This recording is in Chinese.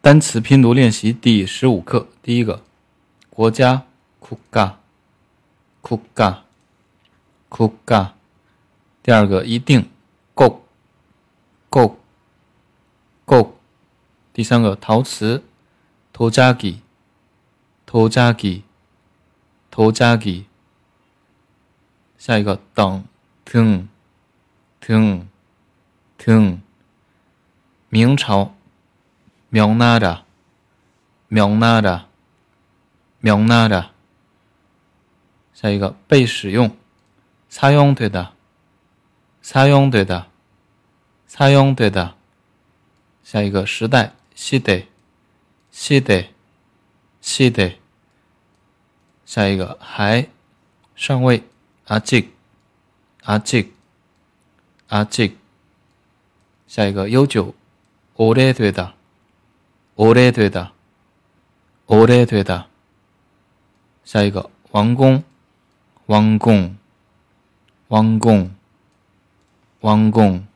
单词拼读练习第十五课，第一个国家库嘎库嘎库嘎，第二个一定够够够，第三个陶瓷토자기토자기토자기下一个等등 등 등， 明朝。 명나라명나라명나라下一个被使用，사용되다사용되다사용되다下一个时代，시대시대시대下一个还，尚未，아직아직아직下一个悠久，오래되 다。 오래되다, 오래되다. 자, 이거 왕공, 왕공, 왕공, 왕공.